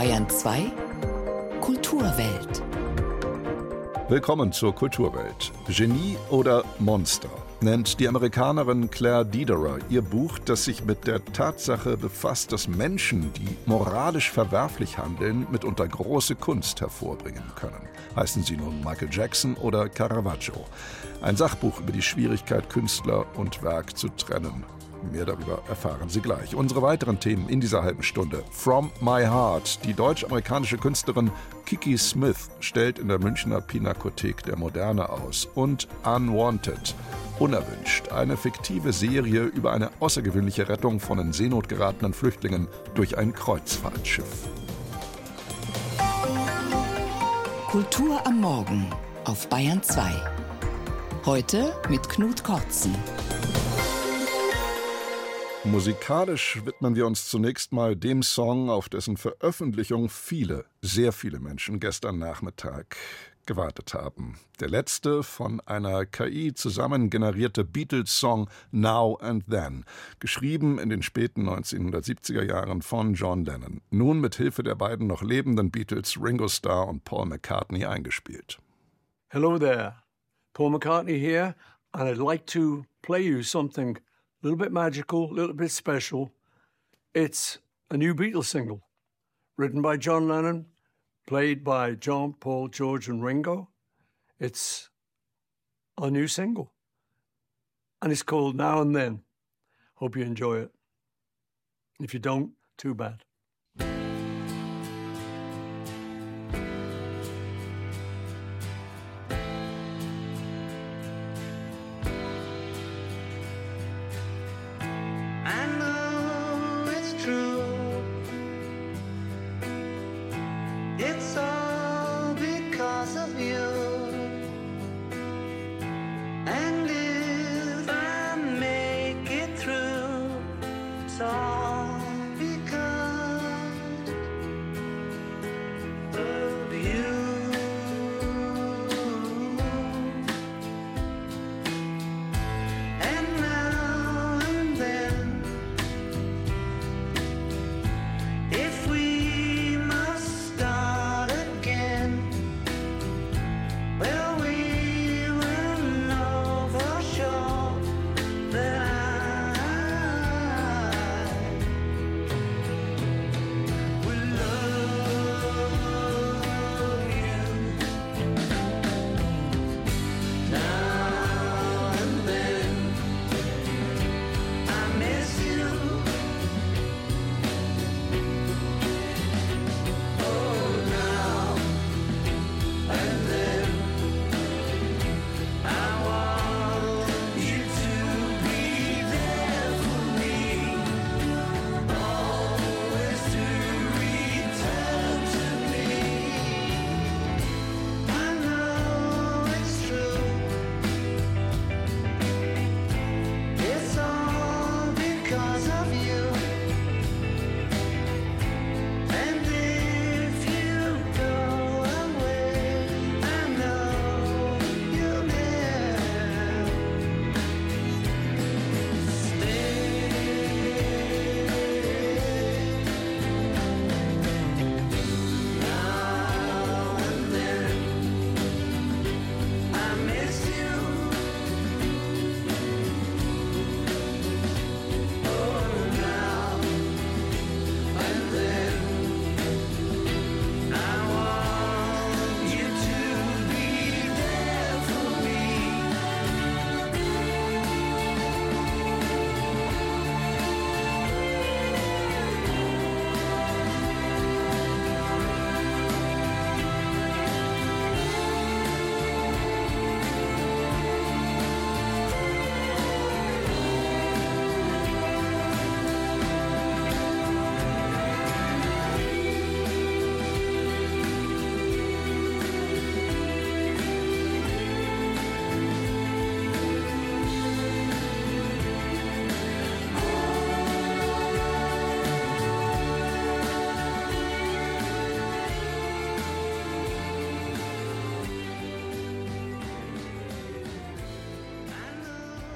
Bayern 2 Kulturwelt. Willkommen zur Kulturwelt. Genie oder Monster nennt die Amerikanerin Claire Dederer ihr Buch, das sich mit der Tatsache befasst, dass Menschen, die moralisch verwerflich handeln, mitunter große Kunst hervorbringen können. Heißen sie nun Michael Jackson oder Caravaggio. Ein Sachbuch über die Schwierigkeit, Künstler und Werk zu trennen. Mehr darüber erfahren Sie gleich. Unsere weiteren Themen in dieser halben Stunde. From My Heart. Die deutsch-amerikanische Künstlerin Kiki Smith stellt in der Münchner Pinakothek der Moderne aus. Und Unwanted. Unerwünscht. Eine fiktive Serie über eine außergewöhnliche Rettung von in Seenot geratenen Flüchtlingen durch ein Kreuzfahrtschiff. Kultur am Morgen auf Bayern 2. Heute mit Knut Kortzen. Musikalisch widmen wir uns zunächst mal dem Song, auf dessen Veröffentlichung viele, sehr viele Menschen gestern Nachmittag gewartet haben. Der letzte von einer KI zusammen generierte Beatles-Song Now and Then, geschrieben in den späten 1970er Jahren von John Lennon, nun mit Hilfe der beiden noch lebenden Beatles Ringo Starr und Paul McCartney eingespielt. Hello there, Paul McCartney here, and I'd like to play you something a little bit magical, a little bit special. It's a new Beatles single written by John Lennon, played by John, Paul, George, and Ringo. It's a new single. And it's called Now and Then. Hope you enjoy it. If you don't, too bad.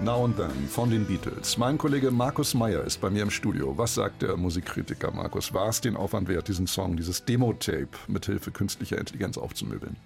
Now and Then von den Beatles. Mein Kollege Markus Meyer ist bei mir im Studio. Was sagt der Musikkritiker Markus? War es den Aufwand wert, diesen Song, dieses Demo-Tape mithilfe künstlicher Intelligenz aufzumöbeln?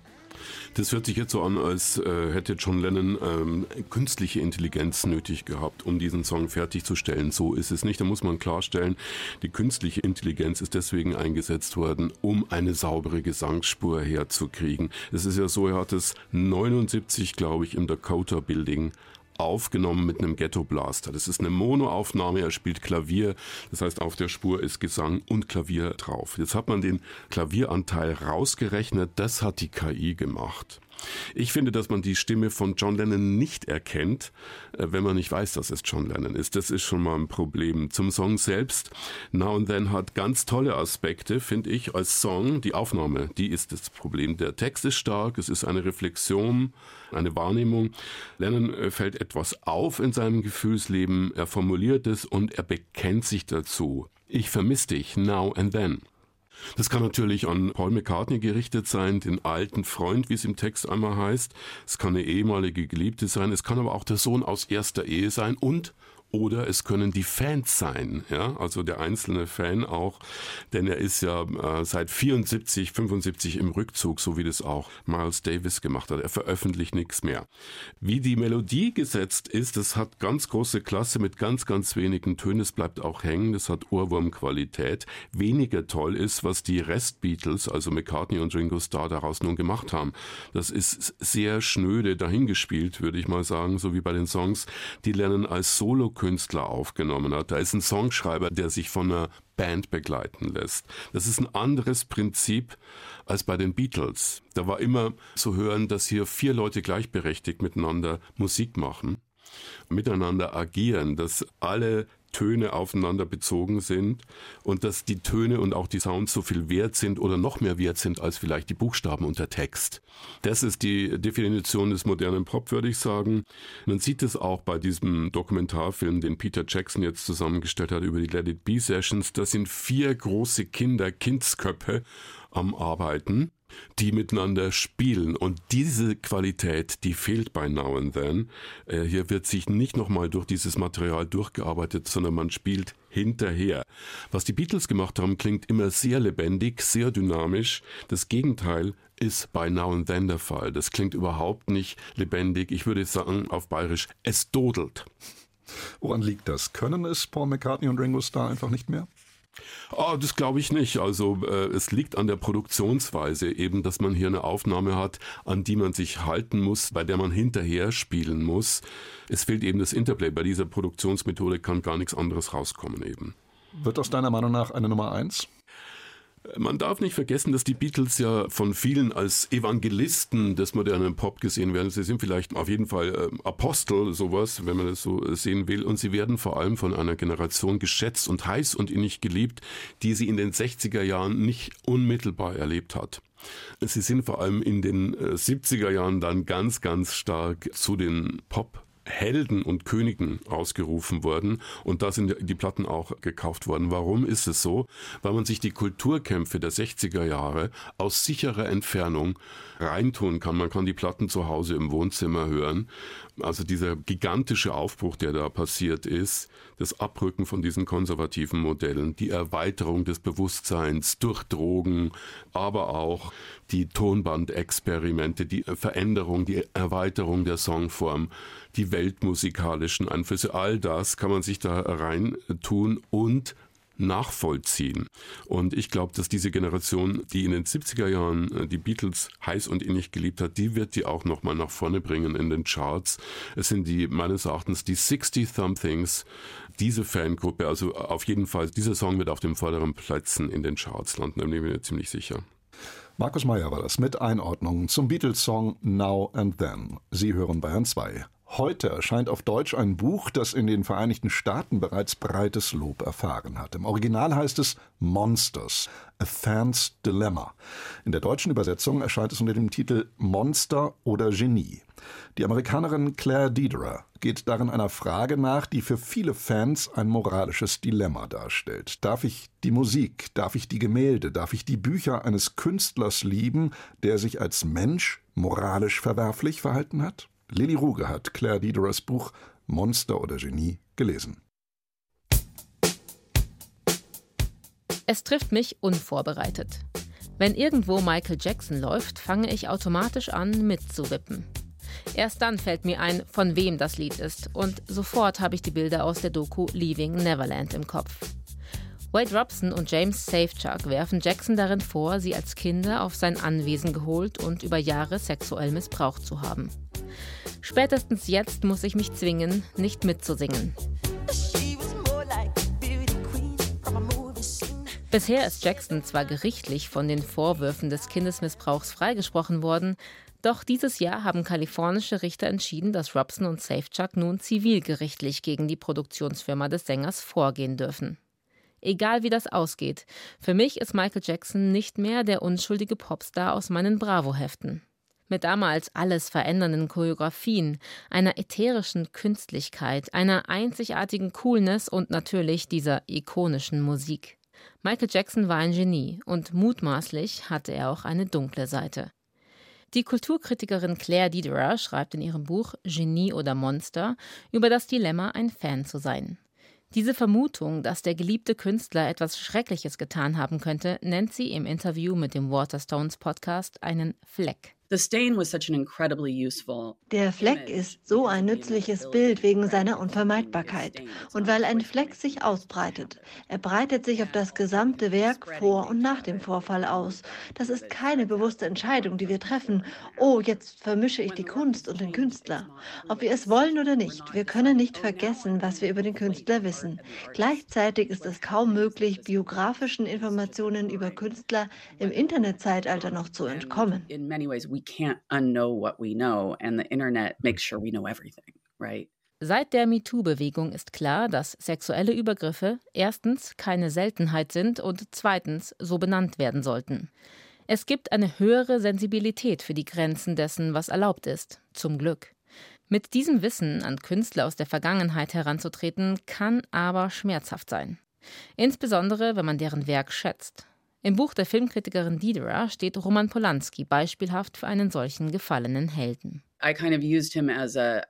Das hört sich jetzt so an, als äh, hätte John Lennon ähm, künstliche Intelligenz nötig gehabt, um diesen Song fertigzustellen. So ist es nicht. Da muss man klarstellen, die künstliche Intelligenz ist deswegen eingesetzt worden, um eine saubere Gesangsspur herzukriegen. Es ist ja so, er hat es 79, glaube ich, im Dakota Building aufgenommen mit einem Ghetto Blaster. Das ist eine Monoaufnahme, er spielt Klavier, das heißt auf der Spur ist Gesang und Klavier drauf. Jetzt hat man den Klavieranteil rausgerechnet, das hat die KI gemacht. Ich finde, dass man die Stimme von John Lennon nicht erkennt, äh, wenn man nicht weiß, dass es John Lennon ist. Das ist schon mal ein Problem. Zum Song selbst. Now and Then hat ganz tolle Aspekte, finde ich, als Song. Die Aufnahme, die ist das Problem. Der Text ist stark, es ist eine Reflexion, eine Wahrnehmung. Lennon äh, fällt etwas auf in seinem Gefühlsleben, er formuliert es und er bekennt sich dazu. Ich vermisse dich, now and then. Das kann natürlich an Paul McCartney gerichtet sein, den alten Freund, wie es im Text einmal heißt. Es kann eine ehemalige Geliebte sein. Es kann aber auch der Sohn aus erster Ehe sein und oder es können die Fans sein, ja, also der einzelne Fan auch, denn er ist ja äh, seit 74, 75 im Rückzug, so wie das auch Miles Davis gemacht hat. Er veröffentlicht nichts mehr. Wie die Melodie gesetzt ist, das hat ganz große Klasse mit ganz, ganz wenigen Tönen. Es bleibt auch hängen, das hat Ohrwurmqualität. Weniger toll ist, was die Rest-Beatles, also McCartney und Ringo Starr daraus nun gemacht haben. Das ist sehr schnöde dahingespielt, würde ich mal sagen, so wie bei den Songs, die lernen als Solo Künstler aufgenommen hat. Da ist ein Songschreiber, der sich von einer Band begleiten lässt. Das ist ein anderes Prinzip als bei den Beatles. Da war immer zu hören, dass hier vier Leute gleichberechtigt miteinander Musik machen miteinander agieren, dass alle Töne aufeinander bezogen sind und dass die Töne und auch die Sounds so viel wert sind oder noch mehr wert sind als vielleicht die Buchstaben und der Text. Das ist die Definition des modernen Pop, würde ich sagen. Man sieht es auch bei diesem Dokumentarfilm, den Peter Jackson jetzt zusammengestellt hat über die Let It Be Sessions. Das sind vier große Kinder, Kindsköpfe am Arbeiten die miteinander spielen. Und diese Qualität, die fehlt bei Now and Then. Äh, hier wird sich nicht nochmal durch dieses Material durchgearbeitet, sondern man spielt hinterher. Was die Beatles gemacht haben, klingt immer sehr lebendig, sehr dynamisch. Das Gegenteil ist bei Now and Then der Fall. Das klingt überhaupt nicht lebendig. Ich würde sagen auf bayerisch, es dodelt. Woran liegt das? Können es Paul McCartney und Ringo Starr einfach nicht mehr? Oh, das glaube ich nicht. Also äh, es liegt an der Produktionsweise eben, dass man hier eine Aufnahme hat, an die man sich halten muss, bei der man hinterher spielen muss. Es fehlt eben das Interplay. Bei dieser Produktionsmethode kann gar nichts anderes rauskommen eben. Wird aus deiner Meinung nach eine Nummer eins? Man darf nicht vergessen, dass die Beatles ja von vielen als Evangelisten des modernen Pop gesehen werden. Sie sind vielleicht auf jeden Fall äh, Apostel, sowas, wenn man das so äh, sehen will. Und sie werden vor allem von einer Generation geschätzt und heiß und innig geliebt, die sie in den 60er Jahren nicht unmittelbar erlebt hat. Sie sind vor allem in den 70er äh, Jahren dann ganz, ganz stark zu den Pop Helden und Königen ausgerufen worden und da sind die Platten auch gekauft worden. Warum ist es so? Weil man sich die Kulturkämpfe der 60er Jahre aus sicherer Entfernung reintun kann. Man kann die Platten zu Hause im Wohnzimmer hören. Also dieser gigantische Aufbruch, der da passiert ist, das Abrücken von diesen konservativen Modellen, die Erweiterung des Bewusstseins durch Drogen, aber auch die Tonbandexperimente, die Veränderung, die Erweiterung der Songform, die weltmusikalischen Einflüsse, all das kann man sich da rein tun und nachvollziehen. Und ich glaube, dass diese Generation, die in den 70er Jahren äh, die Beatles heiß und innig geliebt hat, die wird die auch nochmal nach vorne bringen in den Charts. Es sind die, meines Erachtens, die 60-Somethings, diese Fangruppe, also auf jeden Fall, dieser Song wird auf den vorderen Plätzen in den Charts landen, da bin ich mir ziemlich sicher. Markus Meyer war das mit Einordnungen zum Beatles-Song Now and Then. Sie hören Bayern 2. Heute erscheint auf Deutsch ein Buch, das in den Vereinigten Staaten bereits breites Lob erfahren hat. Im Original heißt es Monsters, A Fan's Dilemma. In der deutschen Übersetzung erscheint es unter dem Titel Monster oder Genie. Die Amerikanerin Claire Dederer geht darin einer Frage nach, die für viele Fans ein moralisches Dilemma darstellt. Darf ich die Musik, darf ich die Gemälde, darf ich die Bücher eines Künstlers lieben, der sich als Mensch moralisch verwerflich verhalten hat? Lilly Ruge hat Claire Diderers Buch Monster oder Genie gelesen. Es trifft mich unvorbereitet. Wenn irgendwo Michael Jackson läuft, fange ich automatisch an mitzuwippen. Erst dann fällt mir ein, von wem das Lied ist, und sofort habe ich die Bilder aus der Doku Leaving Neverland im Kopf. Wade Robson und James Safechuck werfen Jackson darin vor, sie als Kinder auf sein Anwesen geholt und über Jahre sexuell missbraucht zu haben. Spätestens jetzt muss ich mich zwingen, nicht mitzusingen. Bisher ist Jackson zwar gerichtlich von den Vorwürfen des Kindesmissbrauchs freigesprochen worden, doch dieses Jahr haben kalifornische Richter entschieden, dass Robson und Safechuck nun zivilgerichtlich gegen die Produktionsfirma des Sängers vorgehen dürfen. Egal wie das ausgeht, für mich ist Michael Jackson nicht mehr der unschuldige Popstar aus meinen Bravo-Heften. Mit damals alles verändernden Choreografien, einer ätherischen Künstlichkeit, einer einzigartigen Coolness und natürlich dieser ikonischen Musik. Michael Jackson war ein Genie und mutmaßlich hatte er auch eine dunkle Seite. Die Kulturkritikerin Claire Diderer schreibt in ihrem Buch Genie oder Monster über das Dilemma, ein Fan zu sein. Diese Vermutung, dass der geliebte Künstler etwas Schreckliches getan haben könnte, nennt sie im Interview mit dem Waterstones Podcast einen Fleck. Der Fleck ist so ein nützliches Bild wegen seiner Unvermeidbarkeit und weil ein Fleck sich ausbreitet. Er breitet sich auf das gesamte Werk vor und nach dem Vorfall aus. Das ist keine bewusste Entscheidung, die wir treffen. Oh, jetzt vermische ich die Kunst und den Künstler. Ob wir es wollen oder nicht, wir können nicht vergessen, was wir über den Künstler wissen. Gleichzeitig ist es kaum möglich, biografischen Informationen über Künstler im Internetzeitalter noch zu entkommen we can't unknow what we know, and the internet makes sure we know everything, right? Seit der MeToo-Bewegung ist klar, dass sexuelle Übergriffe erstens keine Seltenheit sind und zweitens so benannt werden sollten. Es gibt eine höhere Sensibilität für die Grenzen dessen, was erlaubt ist, zum Glück. Mit diesem Wissen an Künstler aus der Vergangenheit heranzutreten, kann aber schmerzhaft sein. Insbesondere, wenn man deren Werk schätzt. Im Buch der Filmkritikerin Diderot steht Roman Polanski beispielhaft für einen solchen gefallenen Helden. I kind of used him as a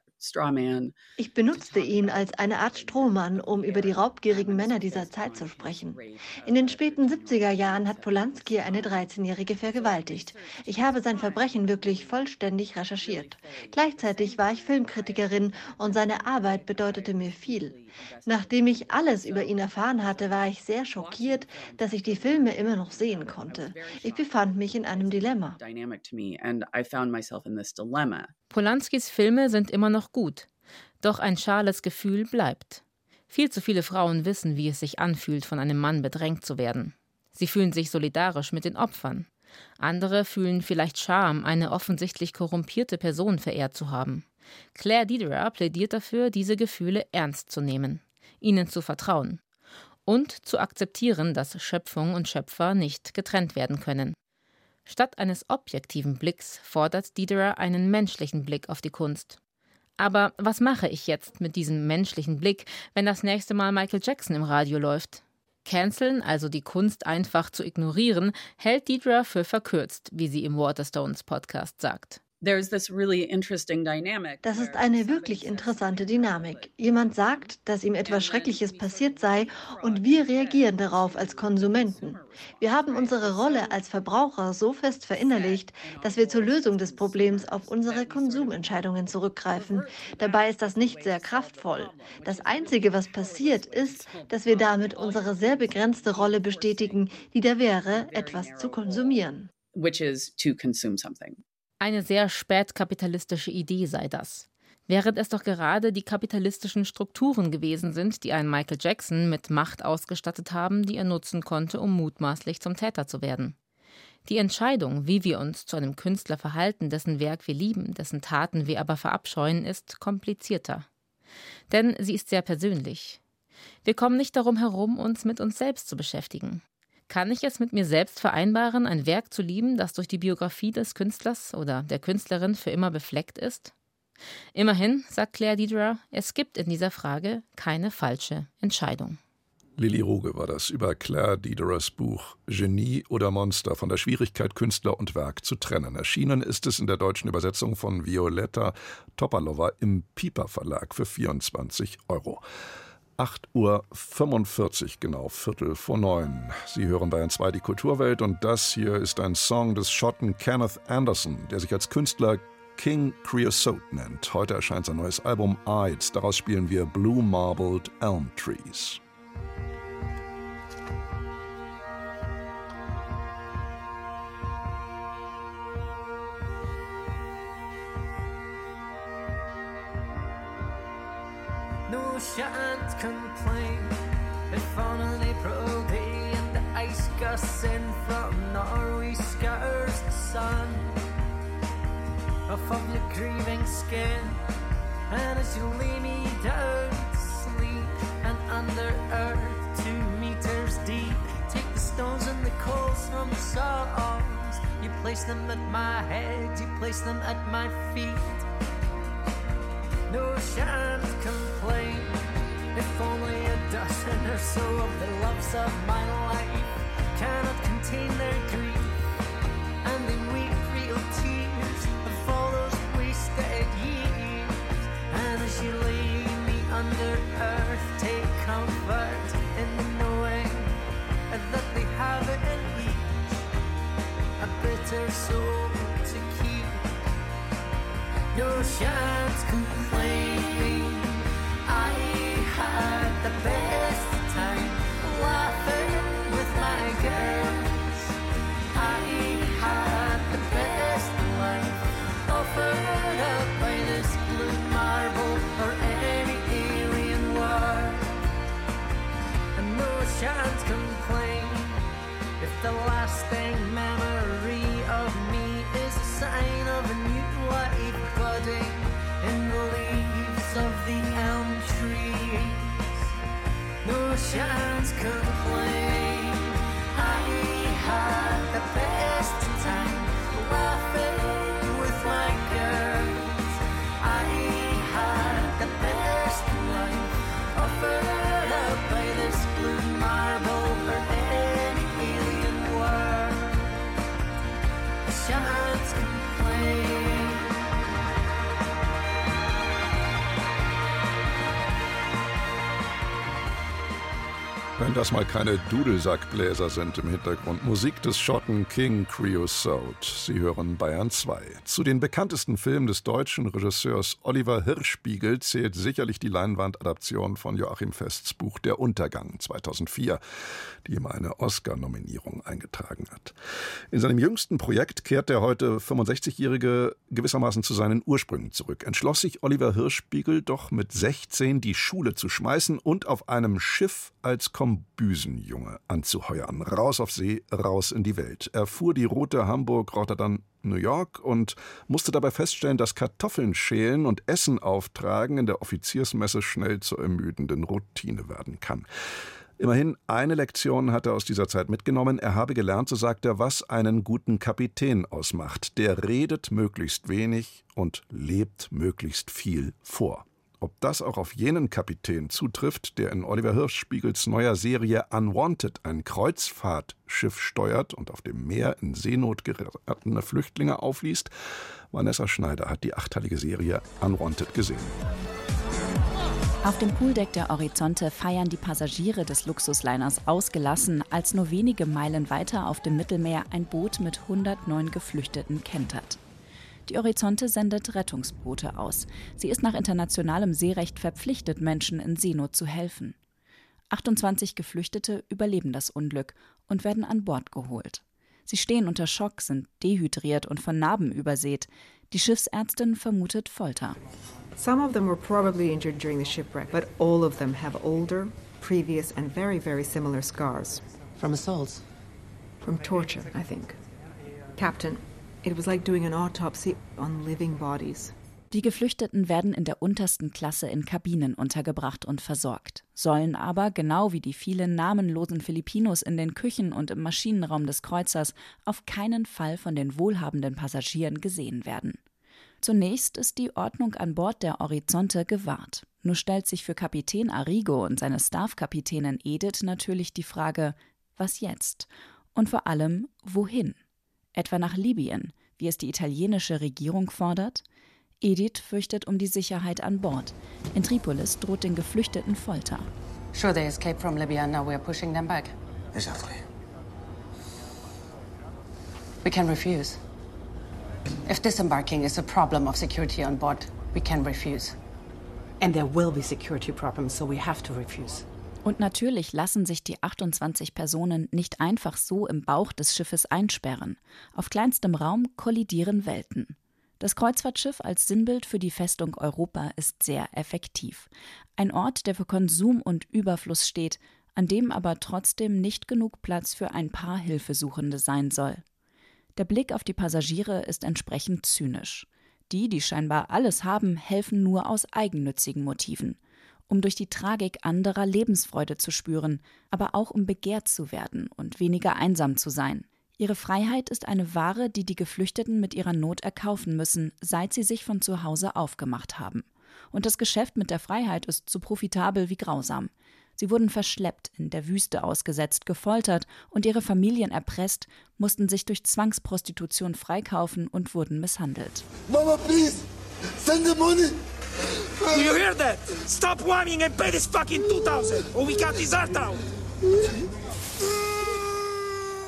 ich benutzte ihn als eine Art Strohmann, um über die raubgierigen Männer dieser Zeit zu sprechen. In den späten 70er Jahren hat Polanski eine 13-Jährige vergewaltigt. Ich habe sein Verbrechen wirklich vollständig recherchiert. Gleichzeitig war ich Filmkritikerin und seine Arbeit bedeutete mir viel. Nachdem ich alles über ihn erfahren hatte, war ich sehr schockiert, dass ich die Filme immer noch sehen konnte. Ich befand mich in einem Dilemma. Polanskis Filme sind immer noch gut, doch ein schales Gefühl bleibt. Viel zu viele Frauen wissen, wie es sich anfühlt, von einem Mann bedrängt zu werden. Sie fühlen sich solidarisch mit den Opfern. Andere fühlen vielleicht Scham, eine offensichtlich korrumpierte Person verehrt zu haben. Claire Diderot plädiert dafür, diese Gefühle ernst zu nehmen, ihnen zu vertrauen und zu akzeptieren, dass Schöpfung und Schöpfer nicht getrennt werden können. Statt eines objektiven Blicks fordert Diderot einen menschlichen Blick auf die Kunst. Aber was mache ich jetzt mit diesem menschlichen Blick, wenn das nächste Mal Michael Jackson im Radio läuft? Canceln, also die Kunst einfach zu ignorieren, hält Diderot für verkürzt, wie sie im Waterstones Podcast sagt. Das ist eine wirklich interessante Dynamik. Jemand sagt, dass ihm etwas Schreckliches passiert sei und wir reagieren darauf als Konsumenten. Wir haben unsere Rolle als Verbraucher so fest verinnerlicht, dass wir zur Lösung des Problems auf unsere Konsumentscheidungen zurückgreifen. Dabei ist das nicht sehr kraftvoll. Das Einzige, was passiert, ist, dass wir damit unsere sehr begrenzte Rolle bestätigen, die da wäre, etwas zu konsumieren. Which is to consume something. Eine sehr spätkapitalistische Idee sei das. Während es doch gerade die kapitalistischen Strukturen gewesen sind, die einen Michael Jackson mit Macht ausgestattet haben, die er nutzen konnte, um mutmaßlich zum Täter zu werden. Die Entscheidung, wie wir uns zu einem Künstler verhalten, dessen Werk wir lieben, dessen Taten wir aber verabscheuen, ist komplizierter. Denn sie ist sehr persönlich. Wir kommen nicht darum herum, uns mit uns selbst zu beschäftigen. Kann ich es mit mir selbst vereinbaren, ein Werk zu lieben, das durch die Biografie des Künstlers oder der Künstlerin für immer befleckt ist? Immerhin, sagt Claire Diderot, es gibt in dieser Frage keine falsche Entscheidung. Lili Ruge war das über Claire Diderers Buch Genie oder Monster von der Schwierigkeit, Künstler und Werk zu trennen. Erschienen ist es in der deutschen Übersetzung von Violetta Topalova im Piper Verlag für 24 Euro. 8.45 Uhr genau, Viertel vor neun. Sie hören Bayern 2 die Kulturwelt und das hier ist ein Song des Schotten Kenneth Anderson, der sich als Künstler King Creosote nennt. Heute erscheint sein neues Album Ides. Daraus spielen wir Blue Marbled Elm Trees. In from Norway scatters the sun off of your grieving skin. And as you lay me down to sleep and under earth two meters deep, take the stones and the coals from the songs. You place them at my head, you place them at my feet. No shan't complain if only a dozen or so of the loves of my life cannot contain their grief shan't complain if the lasting memory of me is a sign of a new life budding in the leaves of the elm trees. No chance complain. Das mal keine Dudelsackbläser sind im Hintergrund. Musik des Schotten King Creosote. Sie hören Bayern 2. Zu den bekanntesten Filmen des deutschen Regisseurs Oliver Hirschspiegel zählt sicherlich die Leinwandadaption von Joachim Fests Buch Der Untergang 2004, die ihm eine Oscar-Nominierung eingetragen hat. In seinem jüngsten Projekt kehrt der heute 65-Jährige gewissermaßen zu seinen Ursprüngen zurück. Entschloss sich Oliver Hirschspiegel doch mit 16 die Schule zu schmeißen und auf einem Schiff als Kombüsenjunge anzuheuern. Raus auf See, raus in die Welt. Er fuhr die Route Hamburg, Rotterdam, New York und musste dabei feststellen, dass Kartoffeln schälen und Essen auftragen in der Offiziersmesse schnell zur ermüdenden Routine werden kann. Immerhin eine Lektion hat er aus dieser Zeit mitgenommen. Er habe gelernt, so sagt er, was einen guten Kapitän ausmacht. Der redet möglichst wenig und lebt möglichst viel vor. Ob das auch auf jenen Kapitän zutrifft, der in Oliver Hirschspiegels neuer Serie Unwanted ein Kreuzfahrtschiff steuert und auf dem Meer in Seenot geratene Flüchtlinge aufliest, Vanessa Schneider hat die achteilige Serie Unwanted gesehen. Auf dem Pooldeck der Horizonte feiern die Passagiere des Luxusliners ausgelassen, als nur wenige Meilen weiter auf dem Mittelmeer ein Boot mit 109 Geflüchteten kentert. Die Horizonte sendet Rettungsboote aus. Sie ist nach internationalem Seerecht verpflichtet, Menschen in Seenot zu helfen. 28 Geflüchtete überleben das Unglück und werden an Bord geholt. Sie stehen unter Schock, sind dehydriert und von Narben übersät. Die Schiffsärztin vermutet Folter. Some of them were probably injured during the shipwreck, but all of them have older, previous, and very, very similar scars. From assaults? From torture, I think. Captain, it was like doing an autopsy on living bodies. Die Geflüchteten werden in der untersten Klasse in Kabinen untergebracht und versorgt, sollen aber, genau wie die vielen namenlosen Filipinos in den Küchen und im Maschinenraum des Kreuzers, auf keinen Fall von den wohlhabenden Passagieren gesehen werden. Zunächst ist die Ordnung an Bord der Horizonte gewahrt. Nur stellt sich für Kapitän Arrigo und seine Staffkapitänin Edith natürlich die Frage, was jetzt? Und vor allem, wohin? Etwa nach Libyen, wie es die italienische Regierung fordert? Edith fürchtet um die Sicherheit an Bord. In Tripolis droht den Geflüchteten Folter. Sure, they escaped from Libya and now we are pushing them back. Exactly. We can refuse. If disembarking is a problem of security on board, we can refuse. And there will be security problems, so we have to refuse. Und natürlich lassen sich die 28 Personen nicht einfach so im Bauch des Schiffes einsperren. Auf kleinstem Raum kollidieren Welten. Das Kreuzfahrtschiff als Sinnbild für die Festung Europa ist sehr effektiv. Ein Ort, der für Konsum und Überfluss steht, an dem aber trotzdem nicht genug Platz für ein paar Hilfesuchende sein soll. Der Blick auf die Passagiere ist entsprechend zynisch. Die, die scheinbar alles haben, helfen nur aus eigennützigen Motiven, um durch die Tragik anderer Lebensfreude zu spüren, aber auch um begehrt zu werden und weniger einsam zu sein. Ihre Freiheit ist eine Ware, die die Geflüchteten mit ihrer Not erkaufen müssen, seit sie sich von zu Hause aufgemacht haben. Und das Geschäft mit der Freiheit ist so profitabel wie grausam. Sie wurden verschleppt, in der Wüste ausgesetzt, gefoltert und ihre Familien erpresst, mussten sich durch Zwangsprostitution freikaufen und wurden misshandelt. Mama, please, send the money. Do you hear that? Stop whining and pay this fucking 2000 or we got this out.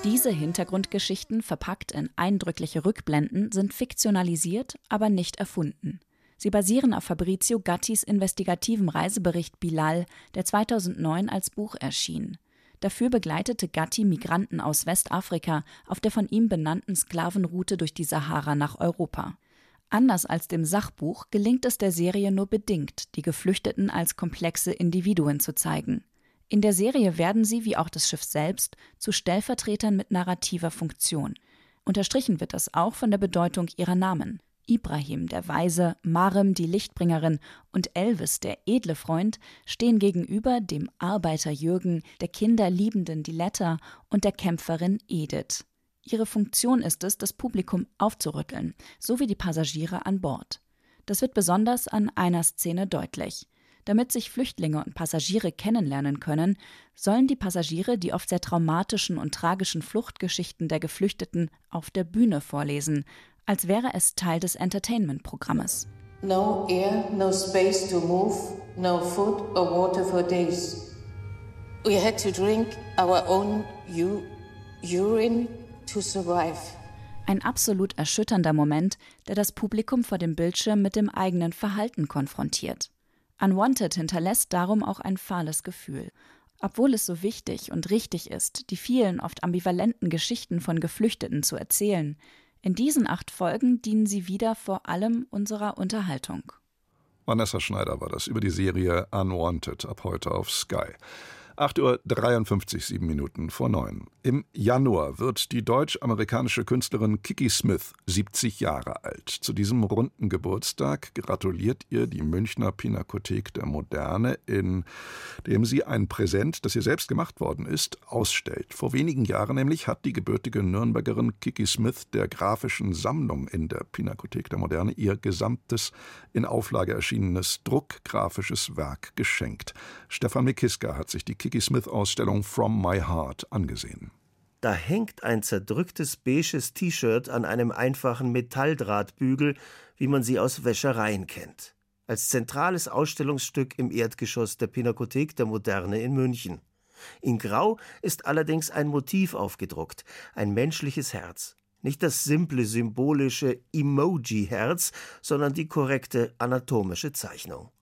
Diese Hintergrundgeschichten, verpackt in eindrückliche Rückblenden, sind fiktionalisiert, aber nicht erfunden. Sie basieren auf Fabrizio Gattis investigativem Reisebericht Bilal, der 2009 als Buch erschien. Dafür begleitete Gatti Migranten aus Westafrika auf der von ihm benannten Sklavenroute durch die Sahara nach Europa. Anders als dem Sachbuch gelingt es der Serie nur bedingt, die Geflüchteten als komplexe Individuen zu zeigen. In der Serie werden sie, wie auch das Schiff selbst, zu Stellvertretern mit narrativer Funktion. Unterstrichen wird das auch von der Bedeutung ihrer Namen. Ibrahim, der Weise, Marem, die Lichtbringerin und Elvis, der edle Freund, stehen gegenüber dem Arbeiter Jürgen, der kinderliebenden Diletta und der Kämpferin Edith. Ihre Funktion ist es, das Publikum aufzurütteln, so wie die Passagiere an Bord. Das wird besonders an einer Szene deutlich. Damit sich Flüchtlinge und Passagiere kennenlernen können, sollen die Passagiere die oft sehr traumatischen und tragischen Fluchtgeschichten der Geflüchteten auf der Bühne vorlesen, als wäre es Teil des Entertainment-Programmes. No air, no space to move, no food or water for days. We had to drink our own urine to survive. Ein absolut erschütternder Moment, der das Publikum vor dem Bildschirm mit dem eigenen Verhalten konfrontiert. Unwanted hinterlässt darum auch ein fahles Gefühl. Obwohl es so wichtig und richtig ist, die vielen oft ambivalenten Geschichten von Geflüchteten zu erzählen, in diesen acht Folgen dienen sie wieder vor allem unserer Unterhaltung. Vanessa Schneider war das über die Serie Unwanted ab heute auf Sky. 8.53 Uhr, sieben Minuten vor neun. Im Januar wird die deutsch-amerikanische Künstlerin Kiki Smith 70 Jahre alt. Zu diesem runden Geburtstag gratuliert ihr die Münchner Pinakothek der Moderne, in dem sie ein Präsent, das ihr selbst gemacht worden ist, ausstellt. Vor wenigen Jahren nämlich hat die gebürtige Nürnbergerin Kiki Smith der grafischen Sammlung in der Pinakothek der Moderne ihr gesamtes in Auflage erschienenes druckgrafisches Werk geschenkt. Stefan Mikiska hat sich die Kiki Kiki Smith-Ausstellung From My Heart angesehen. Da hängt ein zerdrücktes beiges T-Shirt an einem einfachen Metalldrahtbügel, wie man sie aus Wäschereien kennt. Als zentrales Ausstellungsstück im Erdgeschoss der Pinakothek der Moderne in München. In Grau ist allerdings ein Motiv aufgedruckt, ein menschliches Herz. Nicht das simple symbolische Emoji-Herz, sondern die korrekte anatomische Zeichnung.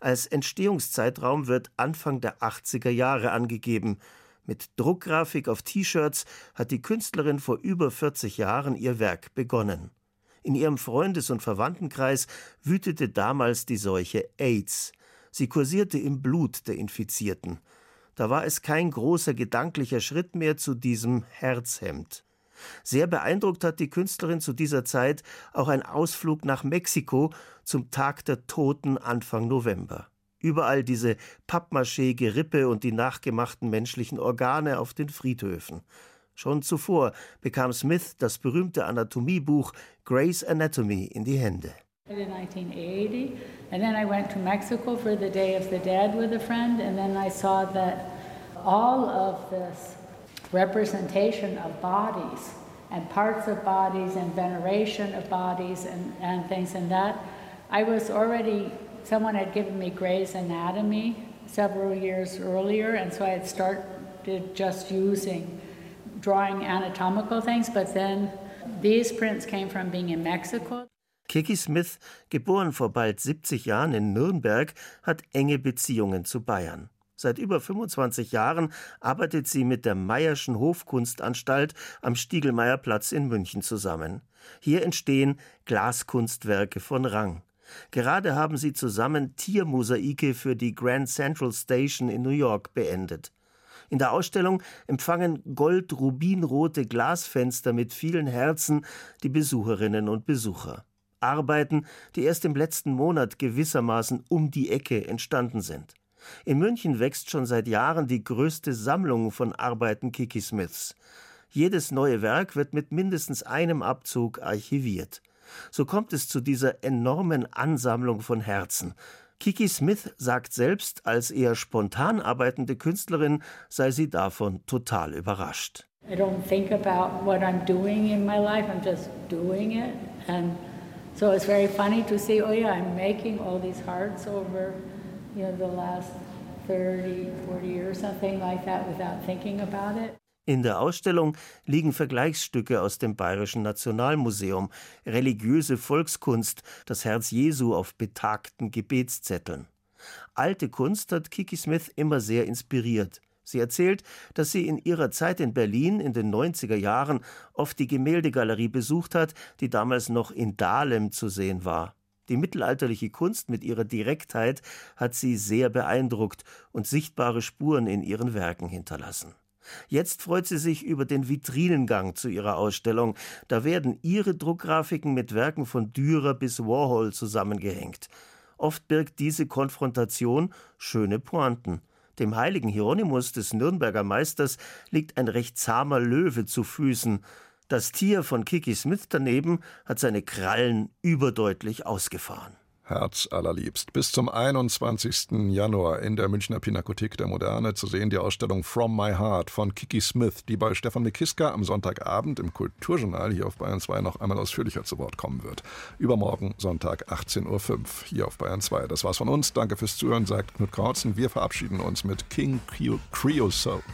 Als Entstehungszeitraum wird Anfang der 80er Jahre angegeben. Mit Druckgrafik auf T-Shirts hat die Künstlerin vor über 40 Jahren ihr Werk begonnen. In ihrem Freundes- und Verwandtenkreis wütete damals die Seuche AIDS. Sie kursierte im Blut der Infizierten. Da war es kein großer gedanklicher Schritt mehr zu diesem Herzhemd. Sehr beeindruckt hat die Künstlerin zu dieser Zeit auch ein Ausflug nach Mexiko zum Tag der Toten Anfang November. Überall diese Pappmaché-Gerippe und die nachgemachten menschlichen Organe auf den Friedhöfen. Schon zuvor bekam Smith das berühmte Anatomiebuch Gray's Anatomy in die Hände. In 1980, and then I went to Mexico for the Day of the Dead with a friend, and then I saw that all of this representation of bodies and parts of bodies and veneration of bodies and, and things and that. I was already, someone had given me Gray's Anatomy several years earlier, and so I had started just using drawing anatomical things, but then these prints came from being in Mexico. Kiki Smith, geboren vor bald 70 Jahren in Nürnberg, hat enge Beziehungen zu Bayern. Seit über 25 Jahren arbeitet sie mit der Meyerschen Hofkunstanstalt am Stiegelmeierplatz in München zusammen. Hier entstehen Glaskunstwerke von Rang. Gerade haben sie zusammen Tiermosaike für die Grand Central Station in New York beendet. In der Ausstellung empfangen gold-rubinrote Glasfenster mit vielen Herzen die Besucherinnen und Besucher. Arbeiten, die erst im letzten Monat gewissermaßen um die Ecke entstanden sind. In München wächst schon seit Jahren die größte Sammlung von Arbeiten Kiki Smiths. Jedes neue Werk wird mit mindestens einem Abzug archiviert. So kommt es zu dieser enormen Ansammlung von Herzen. Kiki Smith sagt selbst, als eher spontan arbeitende Künstlerin sei sie davon total überrascht. I don't think about what I'm doing in my life, I'm just doing it. And so it's very funny to see, oh yeah, I'm making all these hearts over you know, the last 30, 40 years, something like that, without thinking about it. In der Ausstellung liegen Vergleichsstücke aus dem Bayerischen Nationalmuseum, religiöse Volkskunst, das Herz Jesu auf betagten Gebetszetteln. Alte Kunst hat Kiki Smith immer sehr inspiriert. Sie erzählt, dass sie in ihrer Zeit in Berlin in den 90er Jahren oft die Gemäldegalerie besucht hat, die damals noch in Dahlem zu sehen war. Die mittelalterliche Kunst mit ihrer Direktheit hat sie sehr beeindruckt und sichtbare Spuren in ihren Werken hinterlassen. Jetzt freut sie sich über den Vitrinengang zu ihrer Ausstellung. Da werden ihre Druckgrafiken mit Werken von Dürer bis Warhol zusammengehängt. Oft birgt diese Konfrontation schöne Pointen. Dem heiligen Hieronymus des Nürnberger Meisters liegt ein recht zahmer Löwe zu Füßen. Das Tier von Kiki Smith daneben hat seine Krallen überdeutlich ausgefahren. Herz allerliebst. Bis zum 21. Januar in der Münchner Pinakothek der Moderne zu sehen die Ausstellung From My Heart von Kiki Smith, die bei Stefan Mikiska am Sonntagabend im Kulturjournal hier auf Bayern 2 noch einmal ausführlicher zu Wort kommen wird. Übermorgen Sonntag 18.05 Uhr hier auf Bayern 2. Das war's von uns. Danke fürs Zuhören, sagt Knut Krautzen. Wir verabschieden uns mit King Creosote.